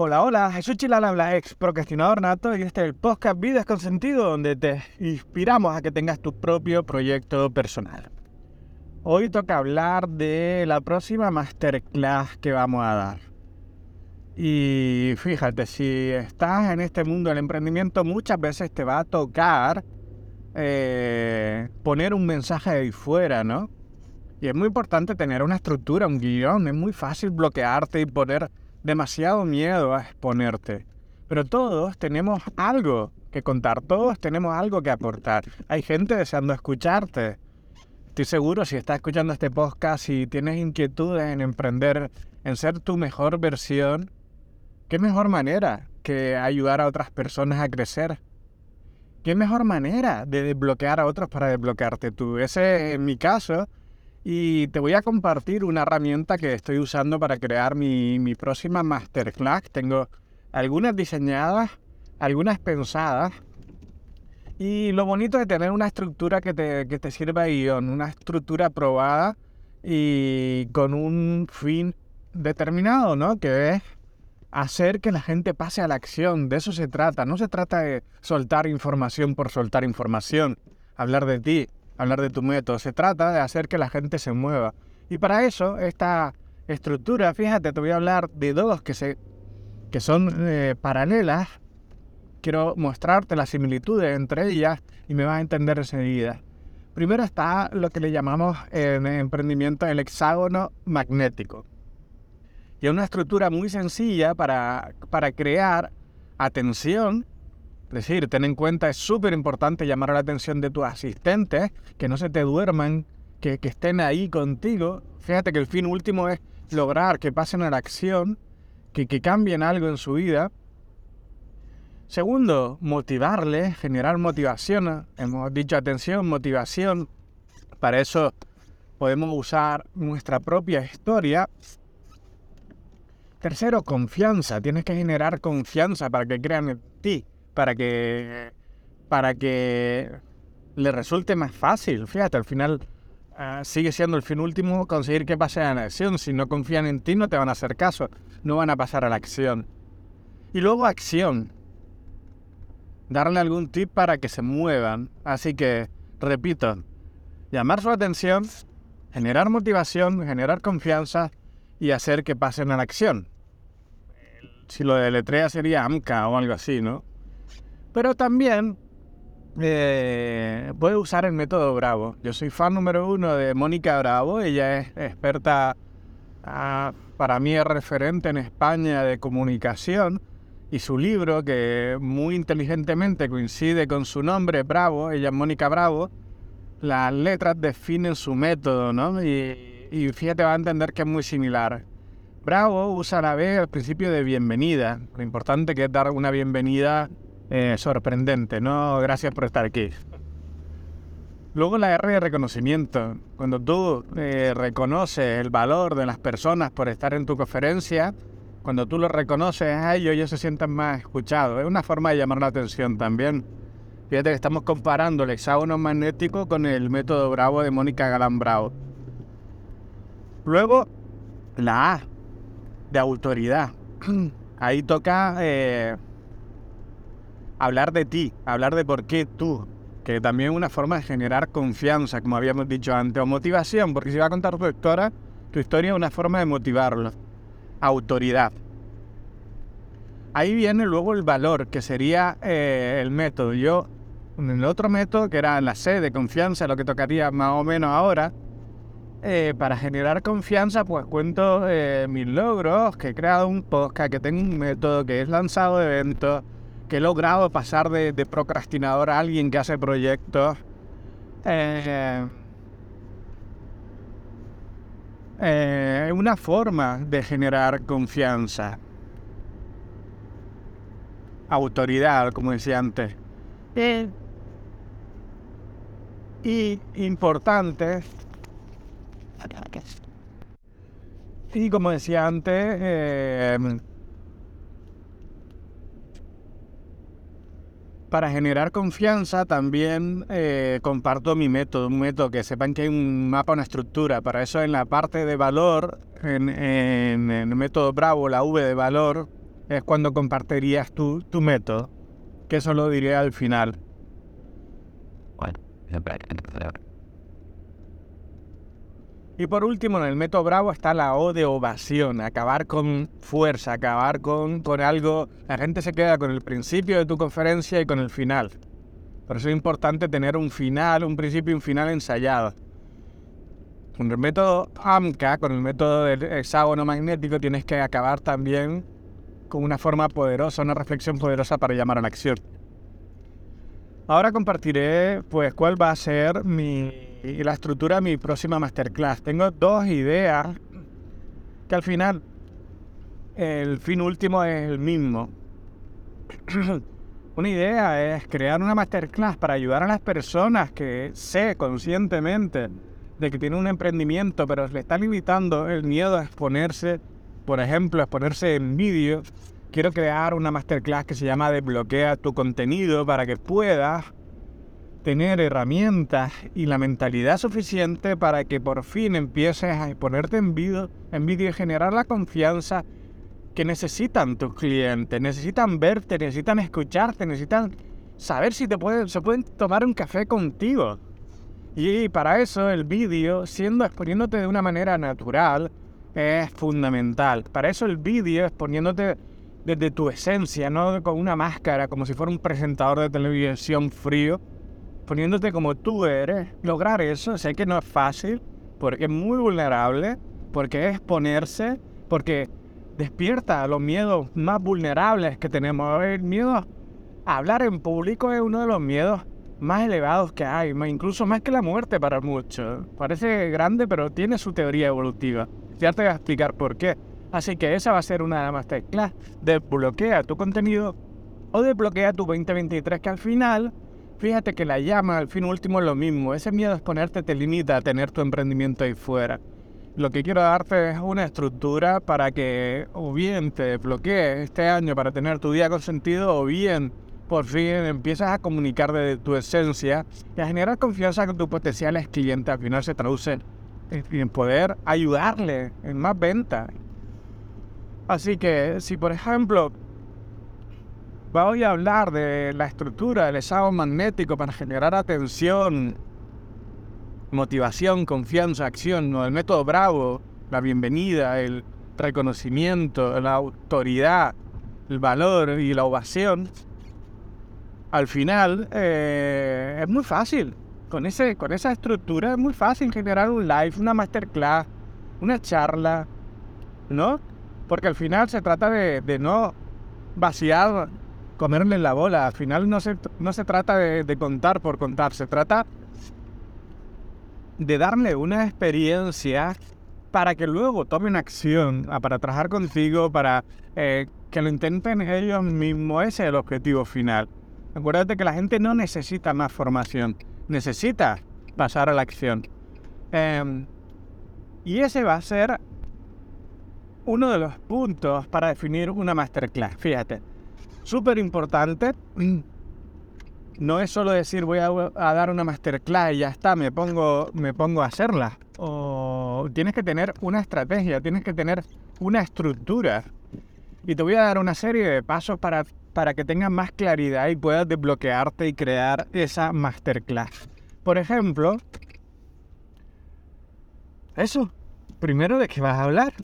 Hola, hola, soy Chilala Bla, ex procrastinador nato, y este es el podcast Vidas con Sentido, donde te inspiramos a que tengas tu propio proyecto personal. Hoy toca hablar de la próxima masterclass que vamos a dar. Y fíjate, si estás en este mundo del emprendimiento, muchas veces te va a tocar eh, poner un mensaje ahí fuera, ¿no? Y es muy importante tener una estructura, un guion. Es muy fácil bloquearte y poner demasiado miedo a exponerte. Pero todos tenemos algo que contar, todos tenemos algo que aportar. Hay gente deseando escucharte. Estoy seguro si estás escuchando este podcast y tienes inquietudes en emprender, en ser tu mejor versión, ¿qué mejor manera que ayudar a otras personas a crecer? ¿Qué mejor manera de desbloquear a otros para desbloquearte tú? Ese es mi caso y te voy a compartir una herramienta que estoy usando para crear mi, próxima masterclass. Tengo algunas diseñadas, algunas pensadas. Y lo bonito de tener una estructura que te, que te sirva guion, una estructura probada y con un fin determinado, ¿no? Que es hacer que la gente pase a la acción. De eso se trata. No se trata de soltar información por soltar información, hablar de ti hablar de tu método, se trata de hacer que la gente se mueva. Y para eso, esta estructura, fíjate, te voy a hablar de dos que, se, que son eh, paralelas. Quiero mostrarte las similitudes entre ellas y me vas a entender enseguida. Primero está lo que le llamamos en emprendimiento el hexágono magnético. Y es una estructura muy sencilla para, para crear atención es decir, ten en cuenta, es súper importante llamar la atención de tus asistentes, que no se te duerman, que, estén ahí contigo. Fíjate que el fin último es lograr que pasen a la acción, que, que cambien algo en su vida. Segundo, motivarles, generar motivación. Hemos dicho atención, motivación. Para eso podemos usar nuestra propia historia. Tercero, confianza. Tienes que generar confianza para que crean en ti para que, para que le resulte más fácil. Fíjate, al final ah, sigue siendo el fin último conseguir que pase a la acción. Si no confían en ti, no te van a hacer caso, no van a pasar a la acción. Y luego acción. Darle algún tip para que se muevan. Así que, repito, llamar su atención, generar motivación, generar confianza y hacer que pasen a la acción. Si lo deletrea sería AMCA o algo así, ¿no? Pero también eh, puede usar el método Bravo. Yo soy fan número uno de Mónica Bravo. Ella es experta, ah, para mí es referente en España de comunicación. Y su libro, que muy inteligentemente coincide con su nombre, Bravo, ella es Mónica Bravo, las letras definen su método, ¿no? Y, y fíjate, va a entender que es muy similar. Bravo usa la B al principio de bienvenida. Lo importante que es dar una bienvenida eh, sorprendente, ¿no? Gracias por estar aquí. Luego la R de reconocimiento. Cuando tú eh, reconoces el valor de las personas por estar en tu conferencia, cuando tú lo reconoces ellos, se sienten más escuchados. Es una forma de llamar la atención también. Fíjate que estamos comparando el hexágono magnético con el método Bravo de Mónica Galán Bravo. Luego, la A, de autoridad. Ahí toca eh, hablar de ti, hablar de por qué tú, que también es una forma de generar confianza, como habíamos dicho antes, o motivación, porque si va a contar tu historia, tu historia es una forma de motivarlo. Autoridad. Ahí viene luego el valor, que sería eh, el método. Yo, en el otro método, que era la C de confianza, lo que tocaría más o menos ahora, eh, para generar confianza, pues cuento eh, mis logros, que he creado un podcast, que tengo un método, que he lanzado eventos, que he logrado pasar de, procrastinador a alguien que hace proyectos. Eh, eh, una forma de generar confianza. Autoridad, como decía antes. y importante. Y como decía antes, Para generar confianza también eh, comparto mi método, un método que sepan que hay un mapa, una estructura. Para eso en la parte de valor, en, el método Bravo, la V de valor, es cuando compartirías tu, tu método, que eso lo diré al final. Y por último, en el método Bravo está la O de ovación, acabar con fuerza, acabar con, con algo. La gente se queda con el principio de tu conferencia y con el final. Por eso es importante tener un final, un principio y un final ensayado. Con el método AMCA, con el método del hexágono magnético, tienes que acabar también con una forma poderosa, una reflexión poderosa para llamar a la acción. Ahora compartiré pues cuál va a ser mi y la estructura de mi próxima masterclass. Tengo dos ideas que al final el fin último es el mismo. una idea es crear una masterclass para ayudar a las personas que sé conscientemente de que tienen un emprendimiento, pero le está limitando el miedo a exponerse, por ejemplo, a exponerse en vídeo. Quiero crear una masterclass que se llama Desbloquea tu contenido para que puedas tener herramientas y la mentalidad suficiente para que por fin empieces a ponerte en vídeo, en vídeo y generar la confianza que necesitan tus clientes. Necesitan verte, necesitan escucharte, necesitan saber si te pueden, se pueden tomar un café contigo. Y para eso el vídeo, siendo exponiéndote de una manera natural, es fundamental. Para eso el vídeo, exponiéndote desde tu esencia, no con una máscara, como si fuera un presentador de televisión frío, poniéndote como tú eres, lograr eso, sé que no es fácil, porque es muy vulnerable, porque es ponerse, porque despierta los miedos más vulnerables que tenemos. El miedo hablar en público es uno de los miedos más elevados que hay, incluso más que la muerte para muchos. Parece grande, pero tiene su teoría evolutiva. Ya te voy a explicar por qué. Así que esa va a ser una de las masterclass. Desbloquea tu contenido o desbloquea tu 2023, que al final Fíjate que la llama al fin último es lo mismo. Ese miedo a exponerte te limita a tener tu emprendimiento ahí fuera. Lo que quiero darte es una estructura para que o bien te desbloquees este año para tener tu día con sentido o bien por fin empiezas a comunicar desde tu esencia y a generar confianza con tus potenciales clientes. Al final se traduce en poder ayudarle en más ventas. Así que si por ejemplo Voy a hablar de la estructura del estado magnético para generar atención, motivación, confianza, acción, ¿no? el método Bravo, la bienvenida, el reconocimiento, la autoridad, el valor y la ovación. Al final eh, es muy fácil. Con, ese, con esa estructura es muy fácil generar un live, una masterclass, una charla, ¿no? Porque al final se trata de, de no vaciar comerle la bola. Al final no se, no se trata de, contar por contar, se trata de darle una experiencia para que luego tomen acción, ah, para trabajar contigo, para eh, que lo intenten ellos mismos. Ese es el objetivo final. Acuérdate que la gente no necesita más formación, necesita pasar a la acción. Em, y ese va a ser uno de los puntos para definir una masterclass. Fíjate, súper importante. No es solo decir voy a, dar una masterclass y ya está, me pongo, me pongo a hacerla. O tienes que tener una estrategia, tienes que tener una estructura. Y te voy a dar una serie de pasos para, para que tengas más claridad y puedas desbloquearte y crear esa masterclass. Por ejemplo, eso. Primero, ¿de qué vas a hablar?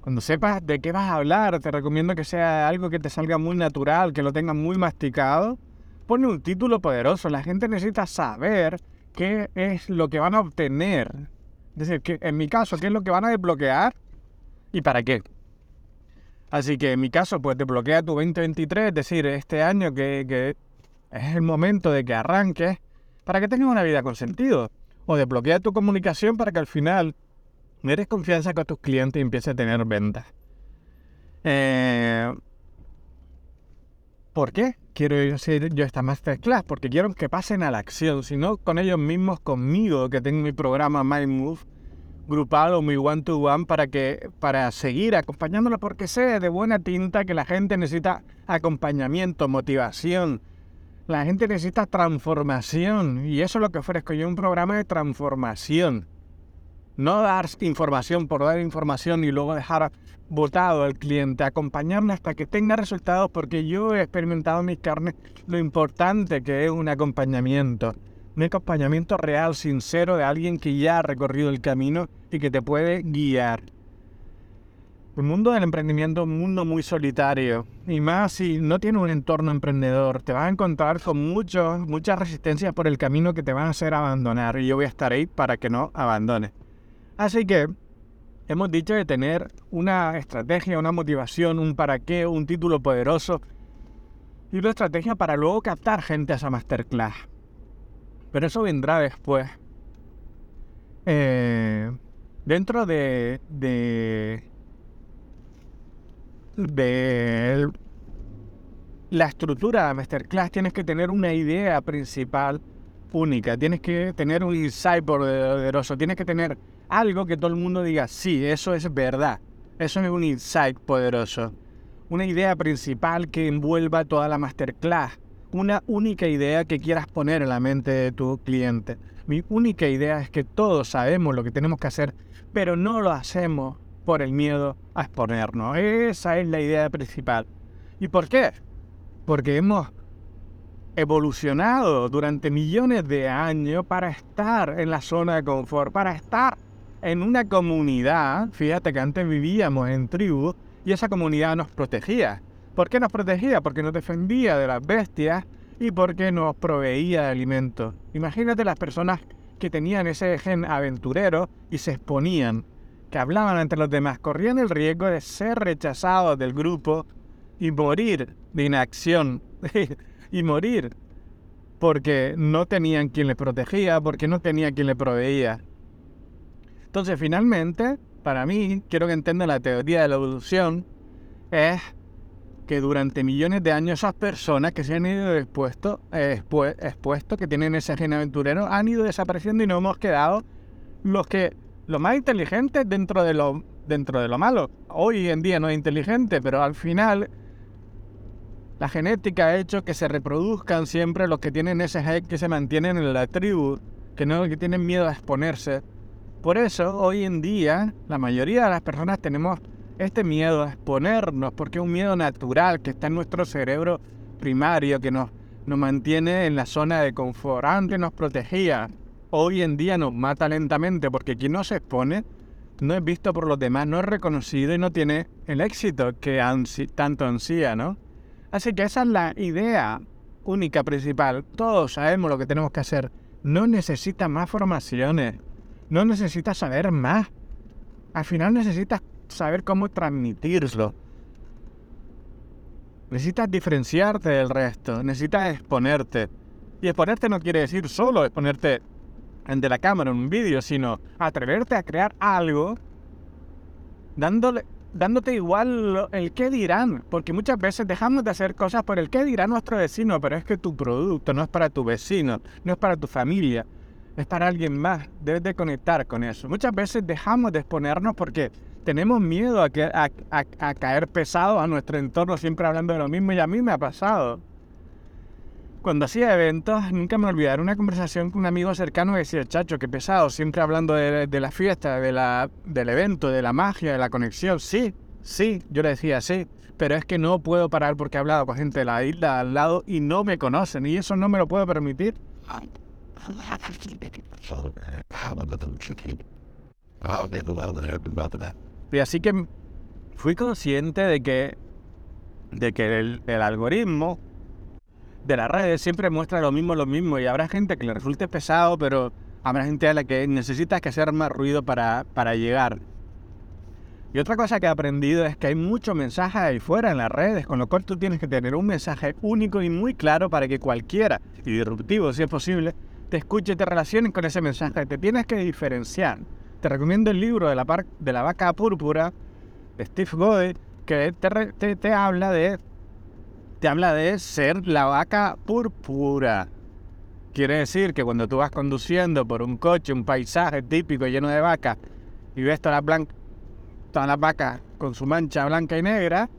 Cuando sepas de qué vas a hablar, te recomiendo que sea algo que te salga muy natural, que lo tengas muy masticado. Pone un título poderoso. La gente necesita saber qué es lo que van a obtener. Es decir, que en mi caso, qué es lo que van a desbloquear y para qué. Así que en mi caso, pues desbloquea tu 2023, es decir, este año que, que es el momento de que arranques para que tengas una vida con sentido. O desbloquea tu comunicación para que al final me des confianza con tus clientes y empieces a tener ventas. Eh, ¿Por qué quiero hacer yo esta masterclass? Porque quiero que pasen a la acción, si no con ellos mismos, conmigo, que tengo mi programa My Move grupal o mi one to one para que para seguir acompañándolos porque sé de buena tinta que la gente necesita acompañamiento, motivación. La gente necesita transformación y eso es lo que ofrezco yo, un programa de transformación No dar información por dar información y luego dejar votado al cliente, acompañarle hasta que tenga resultados, porque yo he experimentado en mis carnes lo importante que es un acompañamiento. Un acompañamiento real, sincero, de alguien que ya ha recorrido el camino y que te puede guiar. El mundo del emprendimiento es un mundo muy solitario. Y más si no tiene un entorno emprendedor. Te vas a encontrar con muchos, muchas resistencias por el camino que te van a hacer abandonar. Y yo voy a estar ahí para que no abandones. Así que hemos dicho de tener una estrategia, una motivación, un para qué, un título poderoso y una estrategia para luego captar gente a esa masterclass. Pero eso vendrá después. Eh, dentro de, de, de la estructura de la masterclass tienes que tener una idea principal única, tienes que tener un insight poderoso, tienes que tener algo que todo el mundo diga, sí, eso es verdad. Eso es un insight poderoso. Una idea principal que envuelva toda la masterclass. Una única idea que quieras poner en la mente de tu cliente. Mi única idea es que todos sabemos lo que tenemos que hacer, pero no lo hacemos por el miedo a exponernos. Esa es la idea principal. ¿Y por qué? Porque hemos evolucionado durante millones de años para estar en la zona de confort, para estar en una comunidad, fíjate que antes vivíamos en tribu y esa comunidad nos protegía. ¿Por qué nos protegía? Porque nos defendía de las bestias y porque nos proveía de alimentos. Imagínate las personas que tenían ese gen aventurero y se exponían, que hablaban entre los demás, corrían el riesgo de ser rechazados del grupo y morir de inacción y morir porque no tenían quien les protegía, porque no tenía quien les proveía. Entonces, finalmente, para mí, quiero que entiendan la teoría de la evolución, es que durante millones de años esas personas que se han ido expuestos, expuesto, que tienen ese gen aventurero, han ido desapareciendo y no hemos quedado los que los más inteligentes dentro de lo dentro de lo malo. Hoy en día no es inteligente, pero al final la genética ha hecho que se reproduzcan siempre los que tienen ese gen que se mantienen en la tribu, que no que tienen miedo a exponerse por eso, hoy en día, la mayoría de las personas tenemos este miedo a exponernos, porque es un miedo natural que está en nuestro cerebro primario, que nos, nos mantiene en la zona de confort. Antes nos protegía, hoy en día nos mata lentamente, porque quien no se expone no es visto por los demás, no es reconocido y no tiene el éxito que tanto ansía, ¿no? Así que esa es la idea única principal. Todos sabemos lo que tenemos que hacer. No necesita más formaciones. No necesitas saber más. Al final necesitas saber cómo transmitirlo. Necesitas diferenciarte del resto. Necesitas exponerte. Y exponerte no quiere decir solo exponerte ante la cámara en un vídeo, sino atreverte a crear algo dándole, dándote igual el qué dirán. Porque muchas veces dejamos de hacer cosas por el qué dirá nuestro vecino, pero es que tu producto no es para tu vecino, no es para tu familia, es para alguien más. Debes de conectar con eso. Muchas veces dejamos de exponernos porque tenemos miedo a, que, a, caer pesado a nuestro entorno, siempre hablando de lo mismo. Y a mí me ha pasado. Cuando hacía eventos, nunca me olvidaré una conversación con un amigo cercano que decía, chacho, qué pesado, siempre hablando de, la fiesta, de la, del evento, de la magia, de la conexión. Sí, sí, yo le decía sí, pero es que no puedo parar porque he hablado con gente de la isla al lado y no me conocen y eso no me lo puedo permitir. Y así que fui consciente de que, de que el, algoritmo de las redes siempre muestra lo mismo, lo mismo, y habrá gente que le resulte pesado, pero habrá gente a la que necesitas que hacer más ruido para, para llegar. Y otra cosa que he aprendido es que hay mucho mensaje ahí fuera en las redes, con lo cual tú tienes que tener un mensaje único y muy claro para que cualquiera, y disruptivo si es posible, te escuche y te relaciones con ese mensaje. Te tienes que diferenciar. Te recomiendo el libro de la, de la vaca púrpura de Steve Gode, que te, te, habla de te habla de ser la vaca púrpura. Quiere decir que cuando tú vas conduciendo por un coche, un paisaje típico lleno de vacas, y ves todas las, las vacas con su mancha blanca y negra,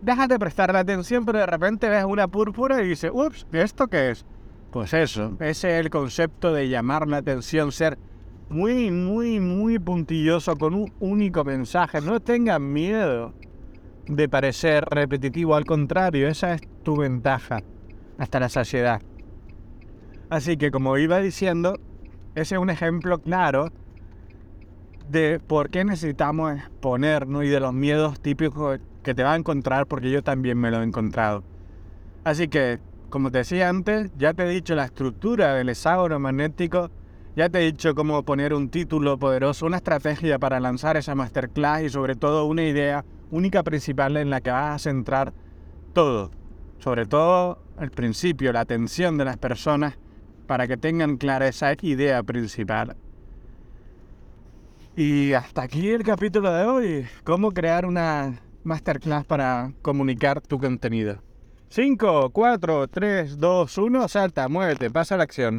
dejas de prestarle atención, pero de repente ves una púrpura y dices, ups, ¿esto qué es? Pues eso, ese es el concepto de llamar la atención, ser muy, muy, muy puntilloso con un único mensaje. No tengan miedo de parecer repetitivo, al contrario, esa es tu ventaja hasta la saciedad. Así que como iba diciendo, ese es un ejemplo claro de por qué necesitamos exponernos y de los miedos típicos que te va a encontrar, porque yo también me lo he encontrado. Así que, como te decía antes, ya te he dicho la estructura del hexágono magnético, ya te he dicho cómo poner un título poderoso, una estrategia para lanzar esa masterclass y sobre todo una idea única principal en la que vas a centrar todo. Sobre todo el principio, la atención de las personas para que tengan clara esa idea principal. Y hasta aquí el capítulo de hoy. Cómo crear una masterclass para comunicar tu contenido. 5, 4, 3, 2, 1, salta, muévete, pasa la acción.